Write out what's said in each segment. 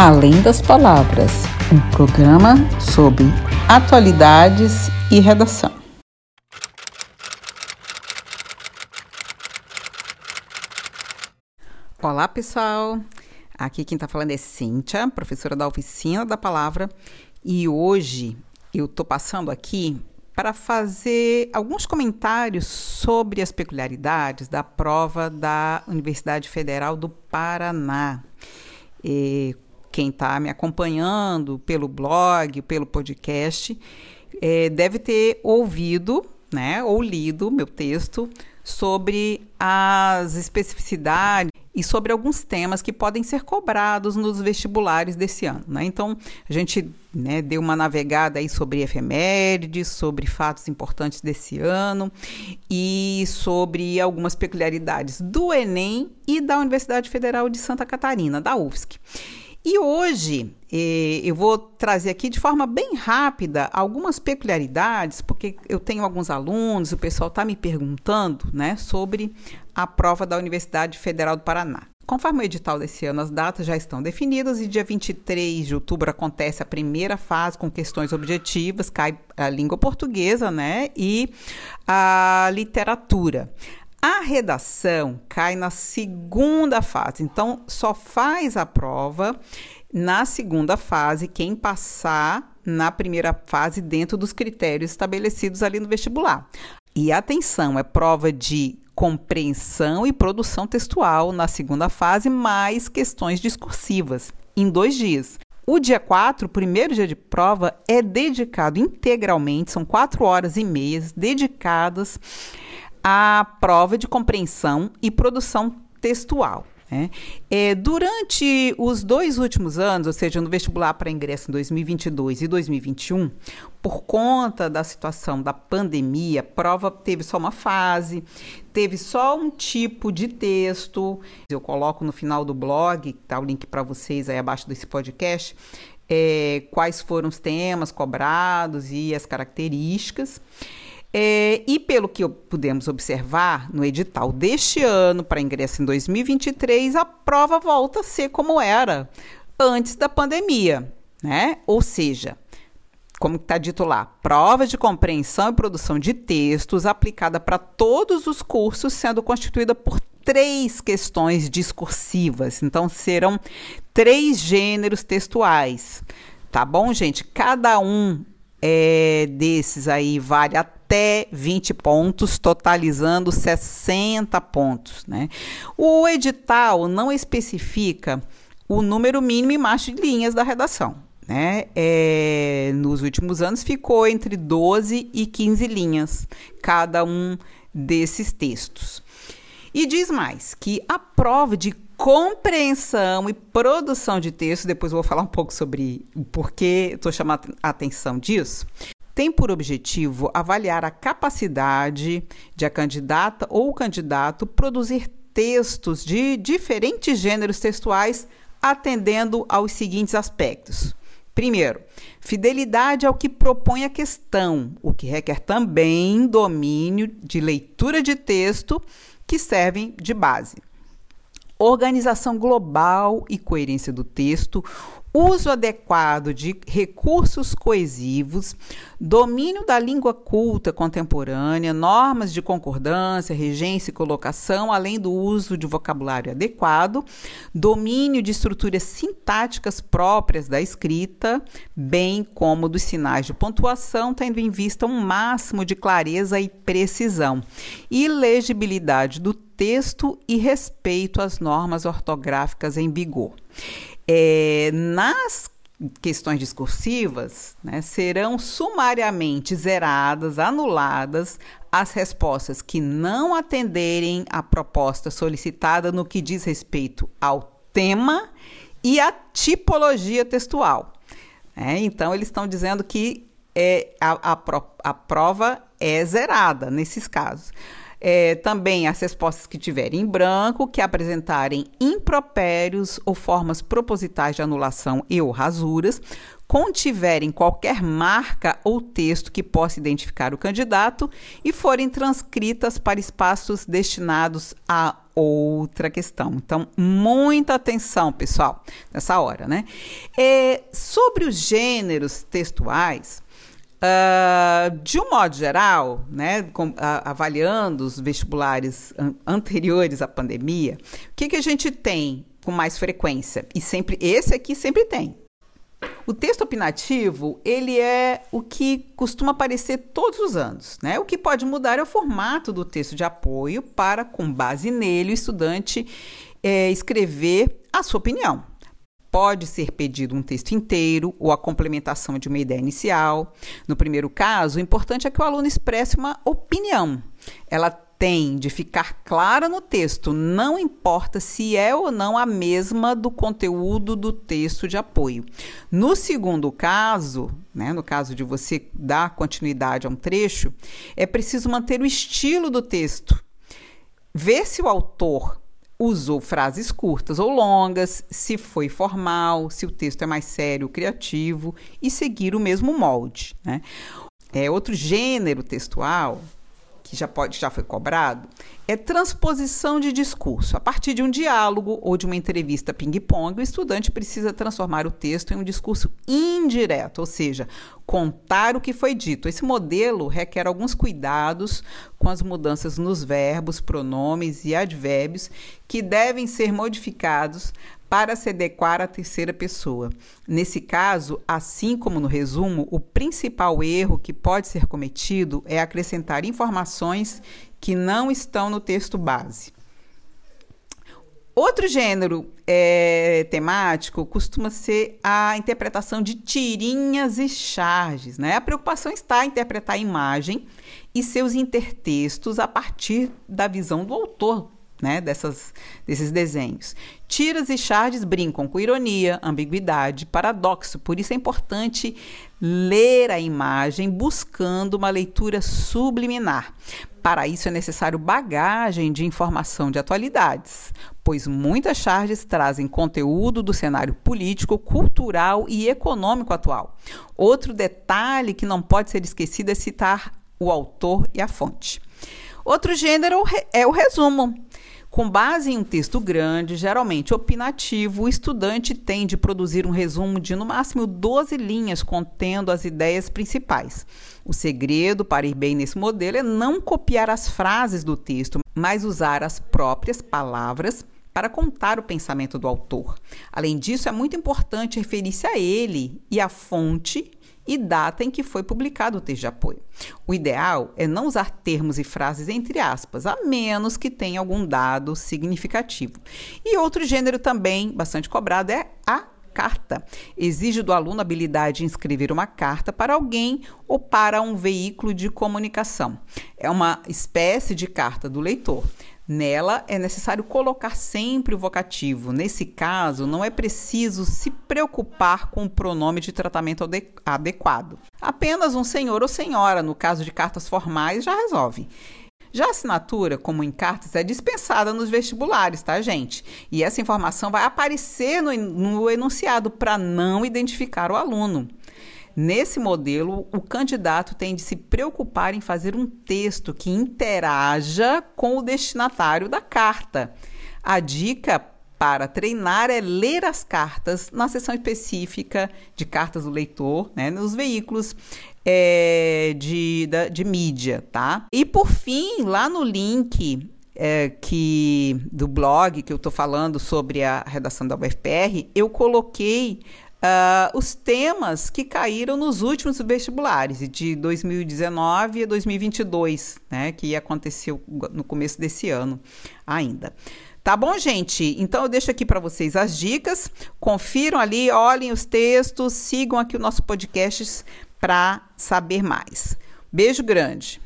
Além das Palavras, um programa sobre atualidades e redação. Olá, pessoal! Aqui quem está falando é Cíntia, professora da Oficina da Palavra, e hoje eu estou passando aqui para fazer alguns comentários sobre as peculiaridades da prova da Universidade Federal do Paraná. E quem está me acompanhando pelo blog, pelo podcast, é, deve ter ouvido né, ou lido meu texto sobre as especificidades e sobre alguns temas que podem ser cobrados nos vestibulares desse ano. Né? Então, a gente né, deu uma navegada aí sobre efemérides, sobre fatos importantes desse ano e sobre algumas peculiaridades do Enem e da Universidade Federal de Santa Catarina, da UFSC. E hoje eh, eu vou trazer aqui de forma bem rápida algumas peculiaridades, porque eu tenho alguns alunos, o pessoal está me perguntando né, sobre a prova da Universidade Federal do Paraná. Conforme o edital desse ano, as datas já estão definidas e dia 23 de outubro acontece a primeira fase com questões objetivas, cai a língua portuguesa, né, e a literatura. A redação cai na segunda fase, então só faz a prova na segunda fase quem passar na primeira fase dentro dos critérios estabelecidos ali no vestibular. E atenção, é prova de compreensão e produção textual na segunda fase, mais questões discursivas, em dois dias. O dia 4, o primeiro dia de prova, é dedicado integralmente, são quatro horas e meias dedicadas a prova de compreensão e produção textual. Né? É, durante os dois últimos anos, ou seja, no vestibular para ingresso em 2022 e 2021, por conta da situação da pandemia, a prova teve só uma fase, teve só um tipo de texto. Eu coloco no final do blog, tá o link para vocês aí abaixo desse podcast, é, quais foram os temas cobrados e as características. É, e pelo que pudemos observar no edital deste ano, para ingresso em 2023, a prova volta a ser como era antes da pandemia, né? Ou seja, como está dito lá, prova de compreensão e produção de textos aplicada para todos os cursos, sendo constituída por três questões discursivas. Então, serão três gêneros textuais. Tá bom, gente? Cada um é, desses aí vale até 20 pontos, totalizando 60 pontos. Né? O edital não especifica o número mínimo e máximo de linhas da redação. Né? É, nos últimos anos ficou entre 12 e 15 linhas cada um desses textos. E diz mais que a prova de compreensão e produção de texto, depois eu vou falar um pouco sobre por que estou chamando a atenção disso, tem por objetivo avaliar a capacidade de a candidata ou candidato produzir textos de diferentes gêneros textuais atendendo aos seguintes aspectos. Primeiro, fidelidade ao que propõe a questão, o que requer também domínio de leitura de texto que servem de base organização global e coerência do texto, uso adequado de recursos coesivos, domínio da língua culta contemporânea, normas de concordância, regência e colocação, além do uso de vocabulário adequado, domínio de estruturas sintáticas próprias da escrita, bem como dos sinais de pontuação, tendo em vista um máximo de clareza e precisão, e legibilidade do texto e respeito às normas ortográficas em vigor. É, nas questões discursivas, né, serão sumariamente zeradas, anuladas as respostas que não atenderem à proposta solicitada no que diz respeito ao tema e à tipologia textual. É, então, eles estão dizendo que é, a, a, a prova é zerada nesses casos. É, também as respostas que tiverem em branco, que apresentarem impropérios ou formas propositais de anulação e ou rasuras, contiverem qualquer marca ou texto que possa identificar o candidato e forem transcritas para espaços destinados a outra questão. Então, muita atenção, pessoal, nessa hora, né? É, sobre os gêneros textuais, Uh, de um modo geral, né, com, avaliando os vestibulares an anteriores à pandemia, o que, que a gente tem com mais frequência? E sempre esse aqui sempre tem. O texto opinativo, ele é o que costuma aparecer todos os anos, né? O que pode mudar é o formato do texto de apoio para, com base nele, o estudante é, escrever a sua opinião. Pode ser pedido um texto inteiro ou a complementação de uma ideia inicial. No primeiro caso, o importante é que o aluno expresse uma opinião. Ela tem de ficar clara no texto, não importa se é ou não a mesma do conteúdo do texto de apoio. No segundo caso, né, no caso de você dar continuidade a um trecho, é preciso manter o estilo do texto. Ver se o autor usou frases curtas ou longas, se foi formal, se o texto é mais sério, criativo e seguir o mesmo molde. Né? É outro gênero textual que já pode já foi cobrado é transposição de discurso. A partir de um diálogo ou de uma entrevista ping-pong, o estudante precisa transformar o texto em um discurso indireto, ou seja, contar o que foi dito. Esse modelo requer alguns cuidados com as mudanças nos verbos, pronomes e advérbios que devem ser modificados para se adequar à terceira pessoa. Nesse caso, assim como no resumo, o principal erro que pode ser cometido é acrescentar informações que não estão no texto base. Outro gênero é, temático costuma ser a interpretação de tirinhas e charges. Né? A preocupação está em interpretar a imagem e seus intertextos a partir da visão do autor né, dessas, desses desenhos. Tiras e charges brincam com ironia, ambiguidade, paradoxo, por isso é importante ler a imagem buscando uma leitura subliminar. Para isso é necessário bagagem de informação de atualidades, pois muitas charges trazem conteúdo do cenário político, cultural e econômico atual. Outro detalhe que não pode ser esquecido é citar o autor e a fonte. Outro gênero é o resumo. Com base em um texto grande, geralmente opinativo, o estudante tem de produzir um resumo de no máximo 12 linhas contendo as ideias principais. O segredo para ir bem nesse modelo é não copiar as frases do texto, mas usar as próprias palavras para contar o pensamento do autor. Além disso, é muito importante referir-se a ele e à fonte e data em que foi publicado o texto de apoio. O ideal é não usar termos e frases entre aspas, a menos que tenha algum dado significativo. E outro gênero também bastante cobrado é a carta. Exige do aluno habilidade de escrever uma carta para alguém ou para um veículo de comunicação. É uma espécie de carta do leitor. Nela é necessário colocar sempre o vocativo. Nesse caso, não é preciso se preocupar com o pronome de tratamento adequado. Apenas um senhor ou senhora, no caso de cartas formais, já resolve. Já a assinatura, como em cartas, é dispensada nos vestibulares, tá, gente? E essa informação vai aparecer no, no enunciado para não identificar o aluno. Nesse modelo, o candidato tem de se preocupar em fazer um texto que interaja com o destinatário da carta. A dica para treinar é ler as cartas na seção específica de cartas do leitor, né, nos veículos é, de, da, de mídia, tá? E por fim, lá no link é, que do blog que eu estou falando sobre a redação da UFPR, eu coloquei Uh, os temas que caíram nos últimos vestibulares, de 2019 a 2022, né, que aconteceu no começo desse ano ainda. Tá bom, gente? Então eu deixo aqui para vocês as dicas. Confiram ali, olhem os textos, sigam aqui o nosso podcast para saber mais. Beijo grande.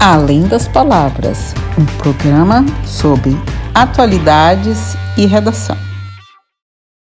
Além das palavras, um programa sobre atualidades e redação.